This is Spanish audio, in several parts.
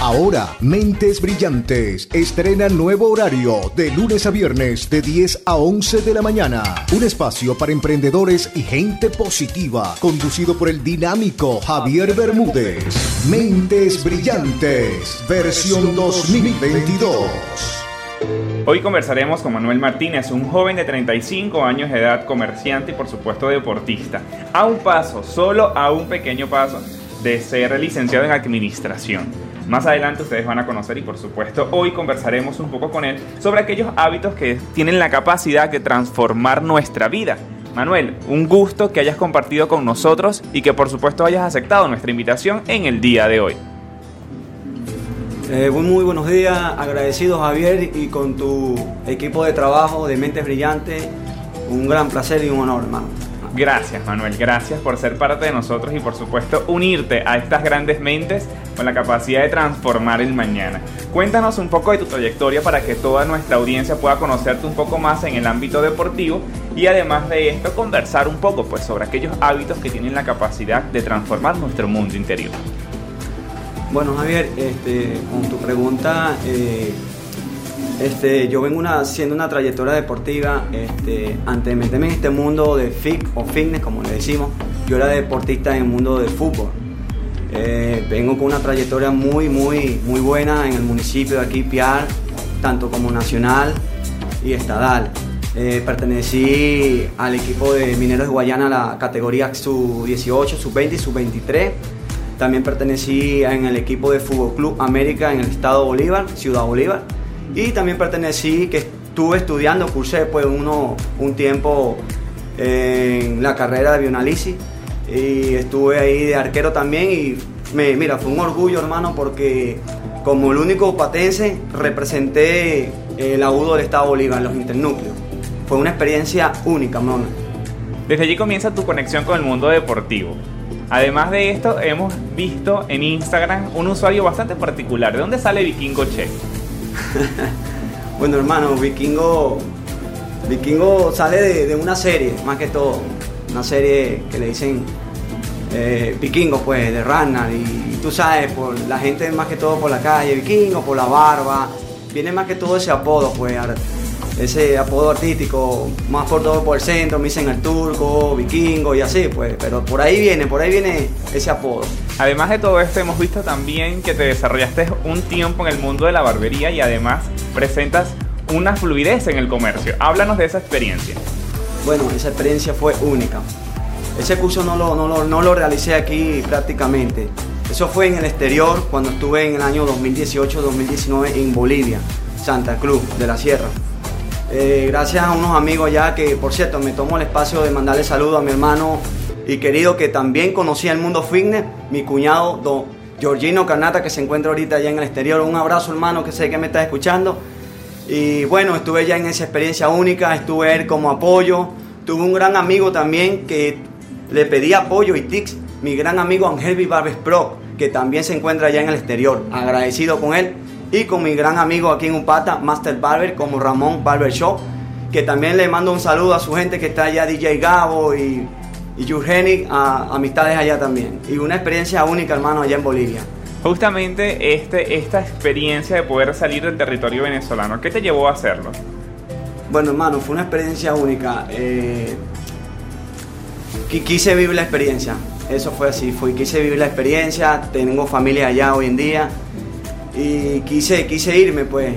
Ahora, Mentes Brillantes estrena nuevo horario de lunes a viernes de 10 a 11 de la mañana. Un espacio para emprendedores y gente positiva, conducido por el dinámico Javier Bermúdez. Mentes Brillantes, versión 2022. Hoy conversaremos con Manuel Martínez, un joven de 35 años de edad, comerciante y por supuesto deportista. A un paso, solo a un pequeño paso de ser licenciado en administración. Más adelante ustedes van a conocer y por supuesto hoy conversaremos un poco con él sobre aquellos hábitos que tienen la capacidad de transformar nuestra vida. Manuel, un gusto que hayas compartido con nosotros y que por supuesto hayas aceptado nuestra invitación en el día de hoy. Eh, muy buenos días, agradecido Javier y con tu equipo de trabajo de Mentes Brillantes, un gran placer y un honor, hermano. Gracias Manuel, gracias por ser parte de nosotros y por supuesto unirte a estas grandes mentes con la capacidad de transformar el mañana. Cuéntanos un poco de tu trayectoria para que toda nuestra audiencia pueda conocerte un poco más en el ámbito deportivo y además de esto conversar un poco pues sobre aquellos hábitos que tienen la capacidad de transformar nuestro mundo interior. Bueno Javier, este, con tu pregunta, eh, este, yo vengo haciendo una trayectoria deportiva. Este, antes de meterme en este mundo de fit o fitness, como le decimos, yo era deportista en el mundo del fútbol. Eh, vengo con una trayectoria muy, muy, muy buena en el municipio de aquí, Piar, tanto como nacional y estadal. Eh, pertenecí al equipo de Mineros de Guayana, la categoría sub-18, sub-20 y sub-23. También pertenecí en el equipo de Fútbol Club América en el estado Bolívar, Ciudad Bolívar y también pertenecí, que estuve estudiando, cursé después uno, un tiempo en la carrera de bioanálisis y estuve ahí de arquero también y me, mira, fue un orgullo hermano porque como el único patense representé el agudo del Estado Bolívar en los internúcleos. Fue una experiencia única, hermano. Desde allí comienza tu conexión con el mundo deportivo. Además de esto, hemos visto en Instagram un usuario bastante particular. ¿De dónde sale Vikingo Che? bueno, hermano, Vikingo. Vikingo sale de, una serie, más que todo. Una serie que le dicen eh, Vikingo, pues, de Ragnar. Y, tú sabes, por la gente más que todo por la calle, Vikingo, por la barba. Viene más que todo ese apodo, pues, ese apodo artístico, más por todo por el centro, me dicen el turco, vikingo y así, pues, pero por ahí viene, por ahí viene ese apodo. Además de todo esto, hemos visto también que te desarrollaste un tiempo en el mundo de la barbería y además presentas una fluidez en el comercio. Háblanos de esa experiencia. Bueno, esa experiencia fue única. Ese curso no lo, no lo, no lo realicé aquí prácticamente. Eso fue en el exterior cuando estuve en el año 2018-2019 en Bolivia, Santa Cruz de la Sierra. Eh, gracias a unos amigos allá que, por cierto, me tomo el espacio de mandarle saludo a mi hermano y querido que también conocía el mundo fitness, mi cuñado don Giorgino Carnata que se encuentra ahorita allá en el exterior. Un abrazo hermano que sé que me está escuchando. Y bueno, estuve ya en esa experiencia única, estuve él como apoyo. Tuve un gran amigo también que le pedí apoyo y tics, mi gran amigo Angel Barbes Pro, que también se encuentra allá en el exterior. Agradecido con él y con mi gran amigo aquí en Upata, Master Barber, como Ramón Barber Show, que también le mando un saludo a su gente que está allá, DJ Gabo y, y a amistades allá también. Y una experiencia única, hermano, allá en Bolivia. Justamente este, esta experiencia de poder salir del territorio venezolano, ¿qué te llevó a hacerlo? Bueno, hermano, fue una experiencia única. Eh, quise vivir la experiencia. Eso fue así, fue, quise vivir la experiencia, tengo familia allá hoy en día y quise, quise irme pues.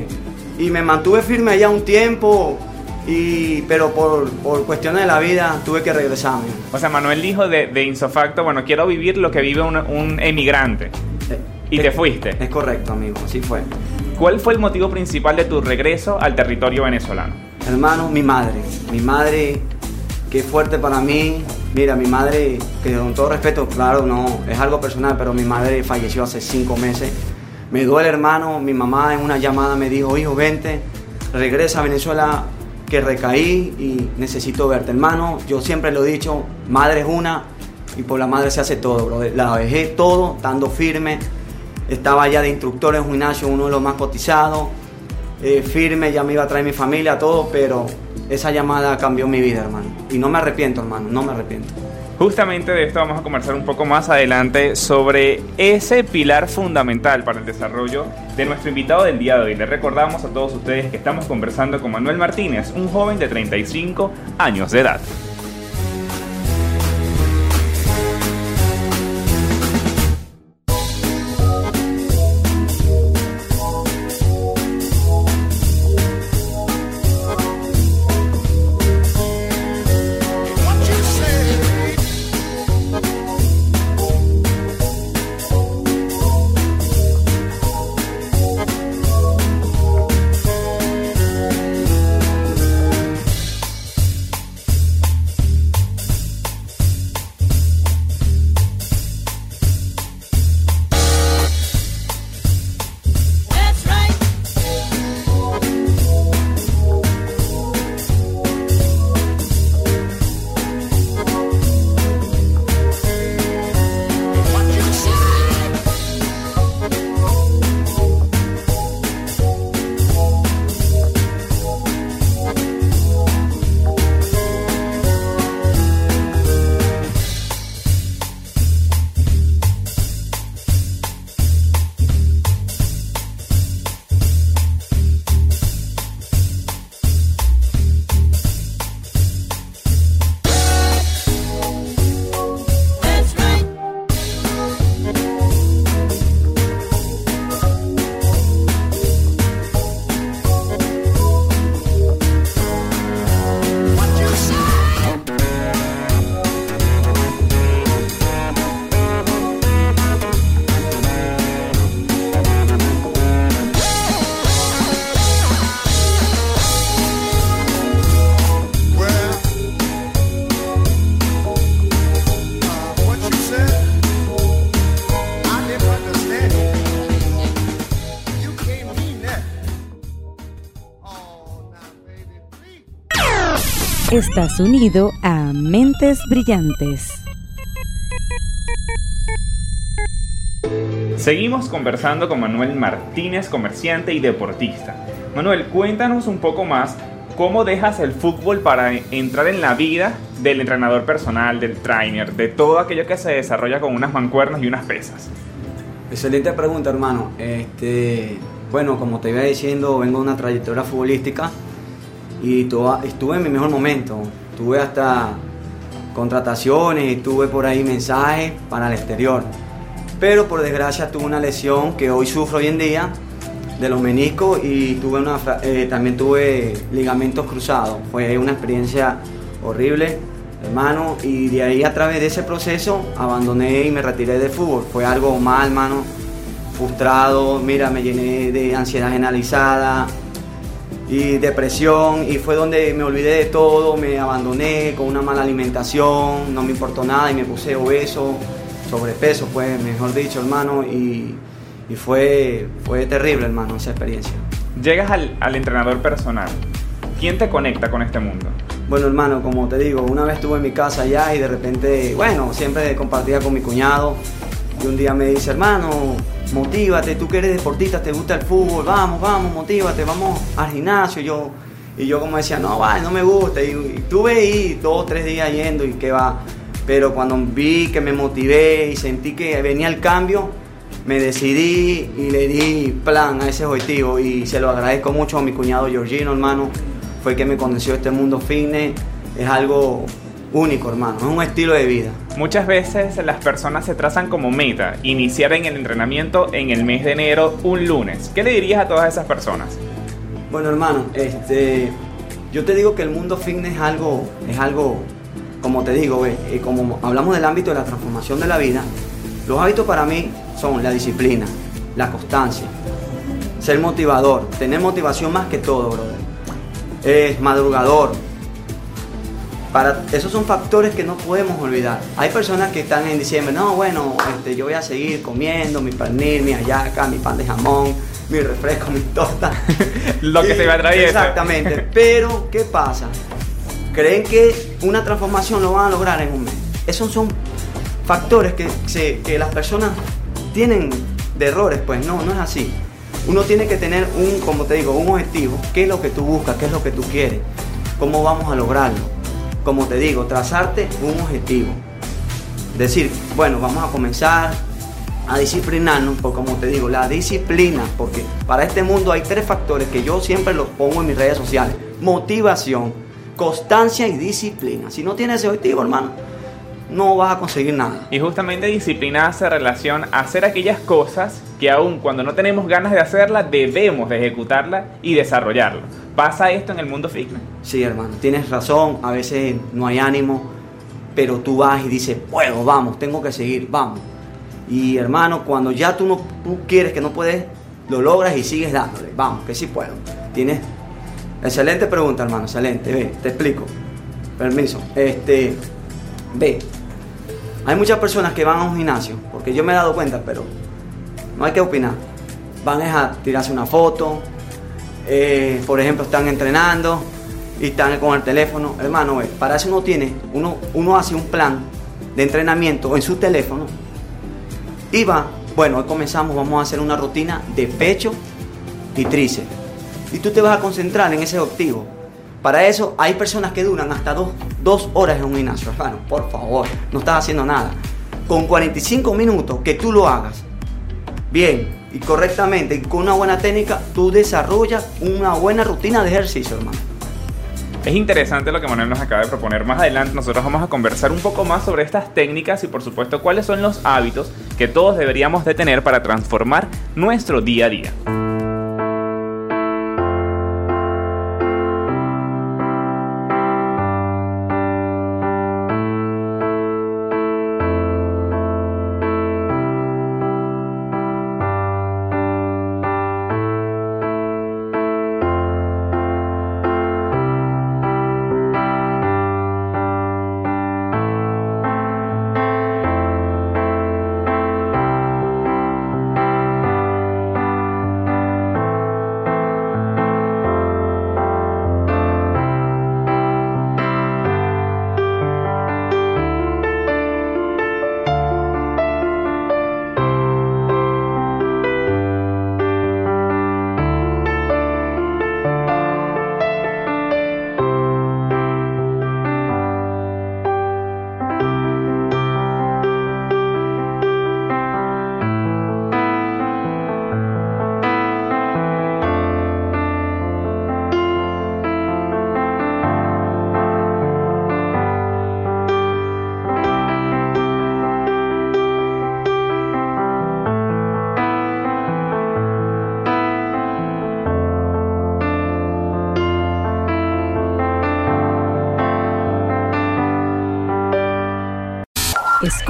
Y me mantuve firme allá un tiempo, y, pero por, por cuestiones de la vida tuve que regresarme. O sea, Manuel dijo de, de insofacto, bueno, quiero vivir lo que vive un, un emigrante. Eh, y te fuiste. Es correcto, amigo, así fue. ¿Cuál fue el motivo principal de tu regreso al territorio venezolano? Hermano, mi madre. Mi madre, que fuerte para mí. Mira, mi madre, que con todo respeto, claro, no, es algo personal, pero mi madre falleció hace cinco meses me duele hermano, mi mamá en una llamada me dijo, hijo, vente, regresa a Venezuela que recaí y necesito verte hermano. Yo siempre lo he dicho, madre es una y por la madre se hace todo, bro. La dejé todo, estando firme. Estaba ya de instructor en gimnasio, uno de los más cotizados. Eh, firme, ya me iba a traer mi familia, todo, pero esa llamada cambió mi vida, hermano. Y no me arrepiento, hermano, no me arrepiento. Justamente de esto vamos a conversar un poco más adelante sobre ese pilar fundamental para el desarrollo de nuestro invitado del día de hoy. Le recordamos a todos ustedes que estamos conversando con Manuel Martínez, un joven de 35 años de edad. Estás unido a Mentes Brillantes. Seguimos conversando con Manuel Martínez, comerciante y deportista. Manuel, cuéntanos un poco más cómo dejas el fútbol para entrar en la vida del entrenador personal, del trainer, de todo aquello que se desarrolla con unas mancuernas y unas pesas. Excelente pregunta, hermano. Este, bueno, como te iba diciendo, vengo de una trayectoria futbolística y estuve en mi mejor momento. Tuve hasta contrataciones y tuve por ahí mensajes para el exterior. Pero por desgracia tuve una lesión que hoy sufro hoy en día de los meniscos y tuve una, eh, también tuve ligamentos cruzados. Fue una experiencia horrible, hermano, y de ahí a través de ese proceso abandoné y me retiré del fútbol. Fue algo mal, hermano, frustrado, mira, me llené de ansiedad generalizada, y depresión y fue donde me olvidé de todo, me abandoné con una mala alimentación, no me importó nada y me puse obeso, sobrepeso, pues mejor dicho, hermano, y, y fue, fue terrible, hermano, esa experiencia. Llegas al, al entrenador personal. ¿Quién te conecta con este mundo? Bueno, hermano, como te digo, una vez estuve en mi casa allá y de repente, bueno, siempre compartía con mi cuñado y un día me dice, hermano, motívate, tú que eres deportista, te gusta el fútbol, vamos, vamos, motívate, vamos al gimnasio. Yo, y yo como decía, no, vale, no me gusta. Y, y tuve ahí dos, tres días yendo y que va. Pero cuando vi que me motivé y sentí que venía el cambio, me decidí y le di plan a ese objetivo. Y se lo agradezco mucho a mi cuñado Georgino, hermano. Fue que me conoció este mundo fitness. Es algo único, hermano. Es un estilo de vida. Muchas veces las personas se trazan como meta iniciar en el entrenamiento en el mes de enero un lunes. ¿Qué le dirías a todas esas personas? Bueno, hermano, este, yo te digo que el mundo fitness es algo, es algo, como te digo, eh, como hablamos del ámbito de la transformación de la vida, los hábitos para mí son la disciplina, la constancia, ser motivador, tener motivación más que todo, brother. Es madrugador, para, esos son factores que no podemos olvidar. Hay personas que están en diciembre, no, bueno, este, yo voy a seguir comiendo mi pernil, mi ayaca, mi pan de jamón, mi refresco, mi torta. Lo que se va a traer. Exactamente. Pero, ¿qué pasa? Creen que una transformación lo van a lograr en un mes. Esos son factores que, que las personas tienen de errores, pues no, no es así. Uno tiene que tener un, como te digo, un objetivo. ¿Qué es lo que tú buscas? ¿Qué es lo que tú quieres? ¿Cómo vamos a lograrlo? Como te digo, trazarte un objetivo. Decir, bueno, vamos a comenzar a disciplinarnos, porque como te digo, la disciplina, porque para este mundo hay tres factores que yo siempre los pongo en mis redes sociales. Motivación, constancia y disciplina. Si no tienes ese objetivo, hermano, no vas a conseguir nada. Y justamente disciplina hace relación a hacer aquellas cosas que aun cuando no tenemos ganas de hacerlas, debemos de ejecutarlas y desarrollarlo. ¿Pasa esto en el mundo fitness? Sí, hermano, tienes razón, a veces no hay ánimo, pero tú vas y dices, puedo, vamos, tengo que seguir, vamos. Y hermano, cuando ya tú no tú quieres que no puedes, lo logras y sigues dándole, vamos, que sí puedo. Tienes excelente pregunta, hermano, excelente. Ve, te explico. Permiso. Este, ve, hay muchas personas que van a un gimnasio, porque yo me he dado cuenta, pero no hay que opinar. Van a tirarse una foto, eh, por ejemplo, están entrenando y están con el teléfono. Hermano, para eso uno tiene, uno, uno hace un plan de entrenamiento en su teléfono y va, bueno, hoy comenzamos, vamos a hacer una rutina de pecho y tríceps. Y tú te vas a concentrar en ese objetivo. Para eso hay personas que duran hasta dos, dos horas en un gimnasio. Hermano, por favor, no estás haciendo nada. Con 45 minutos que tú lo hagas bien y correctamente y con una buena técnica, tú desarrollas una buena rutina de ejercicio, hermano. Es interesante lo que Manuel nos acaba de proponer. Más adelante nosotros vamos a conversar un poco más sobre estas técnicas y por supuesto cuáles son los hábitos que todos deberíamos de tener para transformar nuestro día a día.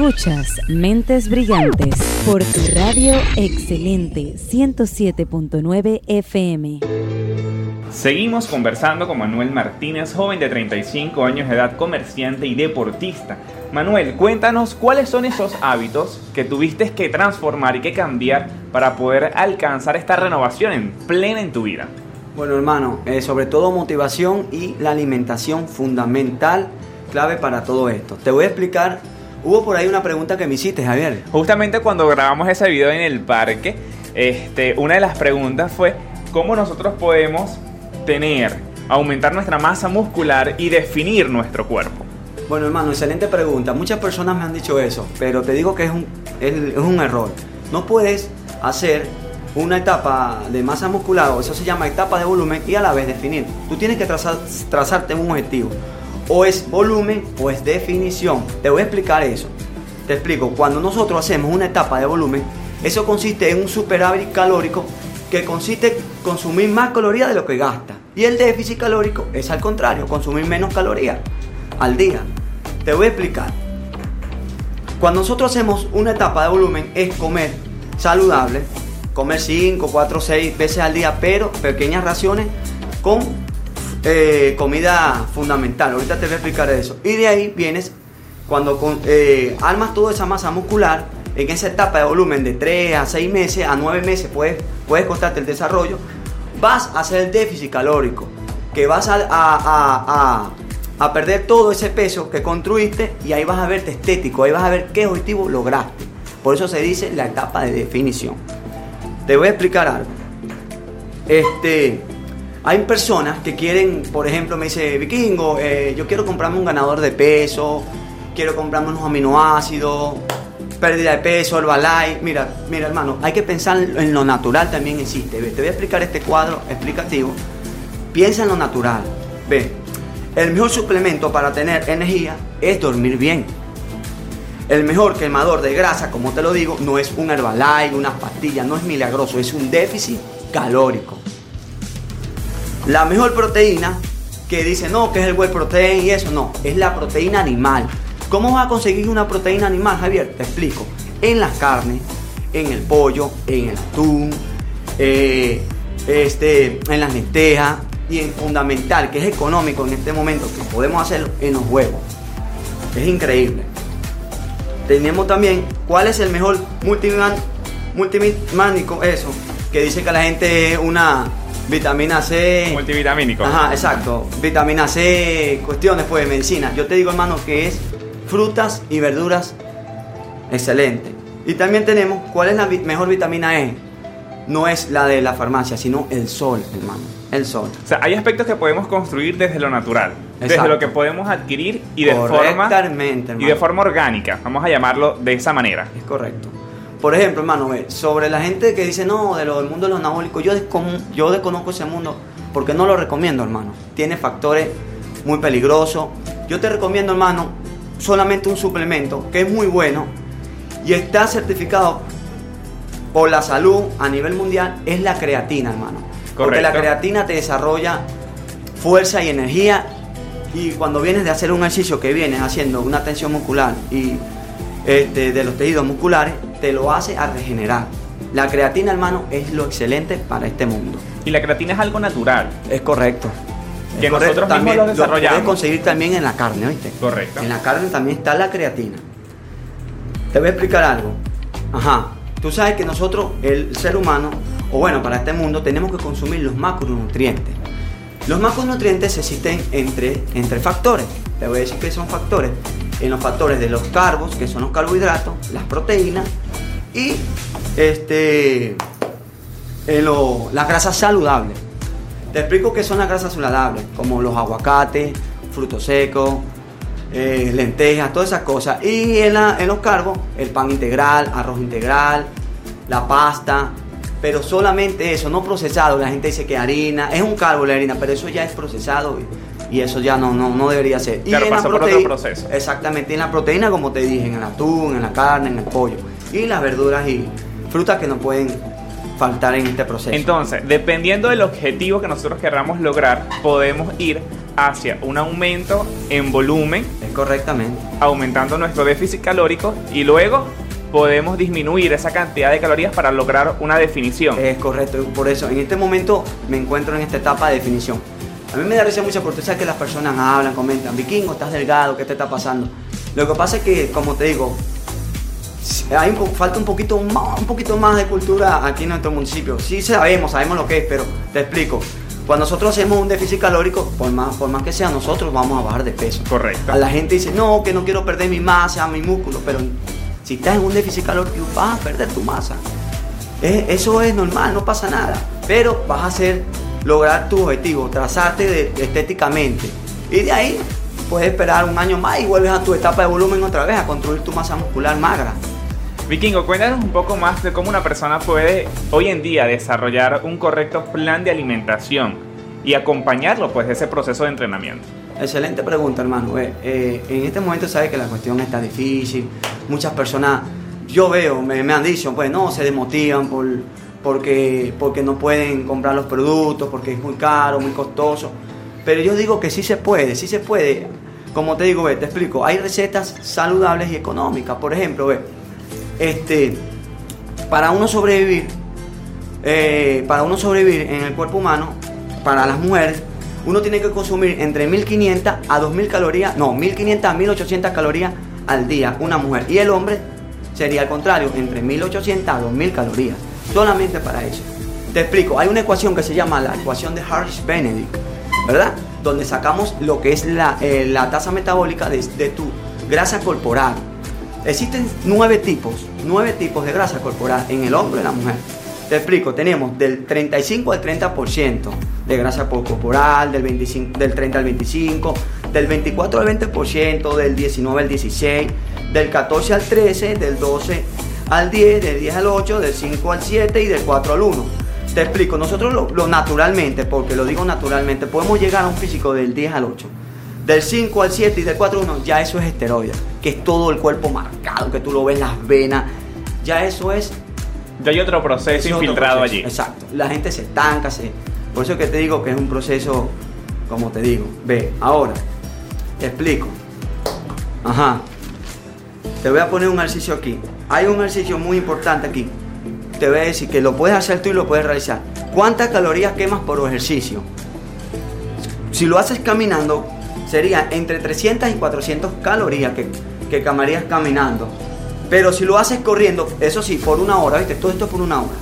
Escuchas Mentes Brillantes por tu radio excelente 107.9 FM. Seguimos conversando con Manuel Martínez, joven de 35 años de edad, comerciante y deportista. Manuel, cuéntanos cuáles son esos hábitos que tuviste que transformar y que cambiar para poder alcanzar esta renovación en plena en tu vida. Bueno, hermano, eh, sobre todo motivación y la alimentación fundamental, clave para todo esto. Te voy a explicar Hubo por ahí una pregunta que me hiciste, Javier. Justamente cuando grabamos ese video en el parque, este, una de las preguntas fue cómo nosotros podemos tener, aumentar nuestra masa muscular y definir nuestro cuerpo. Bueno, hermano, excelente pregunta. Muchas personas me han dicho eso, pero te digo que es un, es, un error. No puedes hacer una etapa de masa muscular, o eso se llama etapa de volumen, y a la vez definir. Tú tienes que trazar, trazarte un objetivo o es volumen o es definición. Te voy a explicar eso. Te explico, cuando nosotros hacemos una etapa de volumen, eso consiste en un superávit calórico que consiste en consumir más calorías de lo que gasta. Y el déficit calórico es al contrario, consumir menos calorías al día. Te voy a explicar. Cuando nosotros hacemos una etapa de volumen es comer saludable, comer 5, 4, 6 veces al día, pero pequeñas raciones con eh, comida fundamental. Ahorita te voy a explicar eso. Y de ahí vienes cuando eh, armas toda esa masa muscular en esa etapa de volumen de 3 a 6 meses, a 9 meses puedes, puedes costarte el desarrollo, vas a hacer el déficit calórico, que vas a, a, a, perder todo ese peso que construiste y ahí vas a verte estético, ahí vas a ver qué objetivo lograste. Por eso se dice la etapa de definición. Te voy a explicar algo. Este, hay personas que quieren, por ejemplo, me dice, Vikingo, eh, yo quiero comprarme un ganador de peso quiero comprarme unos aminoácidos, pérdida de peso, el. Mira, mira hermano, hay que pensar en lo natural también existe. Te voy a explicar este cuadro explicativo. Piensa en lo natural. Ve, el mejor suplemento para tener energía es dormir bien. El mejor quemador de grasa, como te lo digo, no es un Herbalife, una pastilla, no es milagroso, es un déficit calórico. La mejor proteína que dice no, que es el whey protein y eso, no, es la proteína animal. ¿Cómo vas a conseguir una proteína animal, Javier? Te explico. En las carnes, en el pollo, en el atún, eh, este, en las lentejas y en fundamental, que es económico en este momento, que podemos hacerlo en los huevos. Es increíble. Tenemos también cuál es el mejor multivitamínico, eso, que dice que la gente es una vitamina C. Multivitamínico. Ajá, exacto. Vitamina C, cuestiones pues de medicina. Yo te digo, hermano, que es frutas y verduras excelente. Y también tenemos cuál es la mejor vitamina E. No es la de la farmacia, sino el sol, hermano. El sol. O sea, hay aspectos que podemos construir desde lo natural, desde lo que podemos adquirir y de forma y de forma orgánica. Vamos a llamarlo de esa manera. Es correcto. Por ejemplo, hermano, sobre la gente que dice no, de lo del mundo de los anabólicos, yo, yo desconozco ese mundo porque no lo recomiendo, hermano. Tiene factores muy peligrosos. Yo te recomiendo, hermano, solamente un suplemento que es muy bueno y está certificado por la salud a nivel mundial, es la creatina, hermano. Porque la creatina te desarrolla fuerza y energía y cuando vienes de hacer un ejercicio que vienes haciendo una tensión muscular y este, de los tejidos musculares, te lo hace a regenerar. La creatina, hermano, es lo excelente para este mundo. Y la creatina es algo natural. Es correcto. Que nosotros también lo desarrollamos. Lo puedes conseguir también en la carne, ¿viste? Correcto. En la carne también está la creatina. Te voy a explicar algo. Ajá. Tú sabes que nosotros, el ser humano, o bueno, para este mundo tenemos que consumir los macronutrientes. Los macronutrientes existen entre, entre factores. Te voy a decir que son factores. En los factores de los carbos, que son los carbohidratos, las proteínas y este, en las grasas saludables. Te explico qué son las grasas saludables, como los aguacates, frutos secos, eh, lentejas, todas esas cosas. Y en, en los carbos, el pan integral, arroz integral, la pasta, pero solamente eso, no procesado. La gente dice que harina, es un carbo la harina, pero eso ya es procesado y, eso ya no, no, no debería ser. y en la por otro proceso. Exactamente, y en la proteína, como te dije, en el atún, en la carne, en el pollo. Y las verduras y frutas que no pueden faltar en este proceso. Entonces, dependiendo del objetivo que nosotros queramos lograr, podemos ir hacia un aumento en volumen. Es correctamente. Aumentando nuestro déficit calórico y luego podemos disminuir esa cantidad de calorías para lograr una definición. Es correcto, por eso en este momento me encuentro en esta etapa de definición. A mí me da risa tú sabes que las personas hablan, comentan, vikingo, estás delgado, ¿qué te está pasando? Lo que pasa es que, como te digo, hay un, falta un poquito, más, un poquito más de cultura aquí en nuestro municipio. Sí sabemos, sabemos lo que es, pero te explico. Cuando nosotros hacemos un déficit calórico, por más, por más que sea, nosotros vamos a bajar de peso. Correcto. A la gente dice, no, que no quiero perder mi masa, mi músculo, pero si estás en un déficit calórico, vas a perder tu masa. eso es normal, no pasa nada. Pero vas a hacer lograr tu objetivo, trazarte estéticamente. Y de ahí puedes esperar un año más y vuelves a tu etapa de volumen otra vez, a construir tu masa muscular magra. Vikingo, cuéntanos un poco más de cómo una persona puede hoy en día desarrollar un correcto plan de alimentación y acompañarlo pues de ese proceso de entrenamiento. Excelente pregunta, hermano. Eh, eh, en este momento sabes que la cuestión está difícil. Muchas personas, yo veo, me, han dicho, pues no, se desmotivan por, porque, porque no pueden comprar los productos, porque es muy caro, muy costoso. Pero yo digo que sí se puede, sí se puede. Como te digo, te explico, hay recetas saludables y económicas. Por ejemplo, ve, este, para uno sobrevivir, eh, para uno sobrevivir en el cuerpo humano, para las mujeres, uno tiene que consumir entre 1500 a 2000 calorías, no, 1500 a 1800 calorías al día, una mujer. Y el hombre sería al contrario, entre 1800 a 2000 calorías, solamente para eso. Te explico, hay una ecuación que se llama la ecuación de Harsh-Benedict, ¿verdad? Donde sacamos lo que es la, eh, tasa metabólica de, tu grasa corporal. Existen nueve tipos, nueve tipos de grasa corporal en el hombre y la mujer. Te explico, tenemos del 35 al 30% de grasa corporal, del, 25, del 30 al 25, del 24 al 20%, del 19 al 16, del 14 al 13, del 12 al 10, del 10 al 8, del 5 al 7 y del 4 al 1. Te explico, nosotros lo, naturalmente, porque lo digo naturalmente, podemos llegar a un físico del 10 al 8. Del 5 al 7 y del 4 al 1, ya eso es esteroide, que es todo el cuerpo marcado, que tú lo ves las venas, ya eso es... Ya hay otro proceso infiltrado allí. Exacto, la gente se estanca, se... por eso que te digo que es un proceso, como te digo, ve, ahora, te explico. Ajá, te voy a poner un ejercicio aquí. Hay un ejercicio muy importante aquí. Te voy a decir que lo puedes hacer tú y lo puedes realizar. ¿Cuántas calorías quemas por ejercicio? Si lo haces caminando, sería entre 300 y 400 calorías que, que quemarías caminando. Pero si lo haces corriendo, eso sí, por una hora, ¿viste? Todo esto por una hora.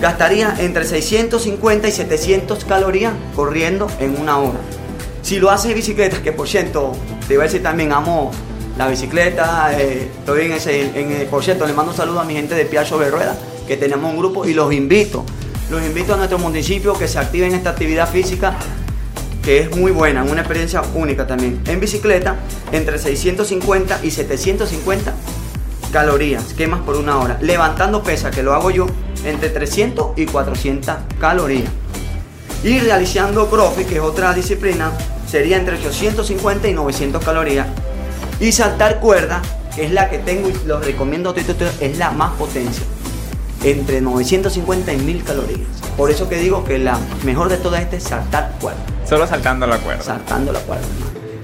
Gastaría entre 650 y 700 calorías corriendo en una hora. Si lo haces en bicicleta, que por cierto, te voy a decir también, amo la bicicleta, eh, estoy en ese, por cierto, le mando un saludo a mi gente de Piacho de Rueda, que tenemos un grupo y los invito, los invito a nuestro municipio que se activen esta actividad física que es muy buena, una experiencia única también. En bicicleta, entre 650 y 750 calorías, quemas por una hora. Levantando pesa, que lo hago yo, entre 300 y 400 calorías. Y realizando CrossFit, que es otra disciplina, sería entre 850 y 900 calorías y saltar cuerda, que es la que tengo y los recomiendo, es la más potencia. Entre 950 y 1000 calorías. Por eso que digo que la mejor de todas es saltar cuerda. Solo saltando la cuerda. Saltando la cuerda.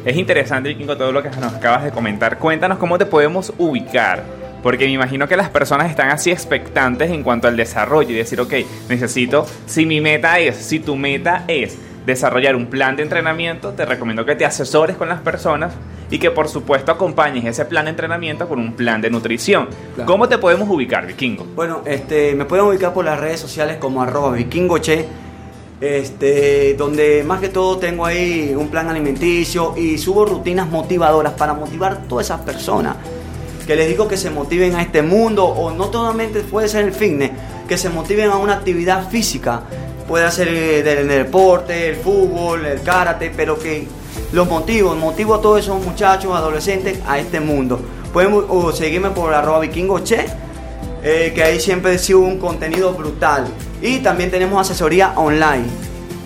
Es interesante, Vikingo, todo lo que nos acabas de comentar. Cuéntanos cómo te podemos ubicar. Porque me imagino que las personas están así expectantes en cuanto al desarrollo y decir, ok, necesito, si mi meta es, si tu meta es desarrollar un plan de entrenamiento, te recomiendo que te asesores con las personas y que por supuesto acompañes ese plan de entrenamiento con un plan de nutrición. ¿Cómo te podemos ubicar, Vikingo? Bueno, este, me pueden ubicar por las redes sociales como arroba vikingoche, este, donde más que todo tengo ahí un plan alimenticio y subo rutinas motivadoras para motivar a todas esas personas que les digo que se motiven a este mundo o no solamente puede ser el fitness, que se motiven a una actividad física puede hacer eh, del deporte, el fútbol, el karate, pero que los motivos, motivo a todos esos muchachos, adolescentes a este mundo. Pueden seguirme por arroba vikingoche, eh, que ahí siempre sido un contenido brutal. Y también tenemos asesoría online.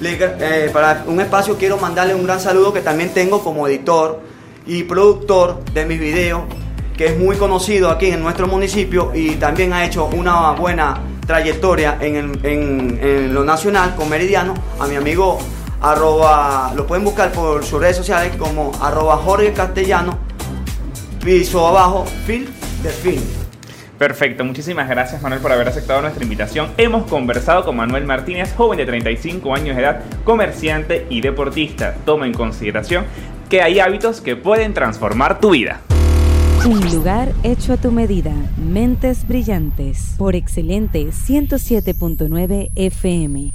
Eh, para un espacio quiero mandarle un gran saludo que también tengo como editor y productor de mis videos, que es muy conocido aquí en nuestro municipio y también ha hecho una buena trayectoria en, lo nacional con Meridiano, a mi amigo arroba, lo pueden buscar por sus redes sociales como arroba Jorge Castellano, piso abajo, Phil de Phil. Perfecto, muchísimas gracias Manuel por haber aceptado nuestra invitación. Hemos conversado con Manuel Martínez, joven de 35 años de edad, comerciante y deportista. Toma en consideración que hay hábitos que pueden transformar tu vida. Un lugar hecho a tu medida. Mentes brillantes. Por excelente 107.9 FM.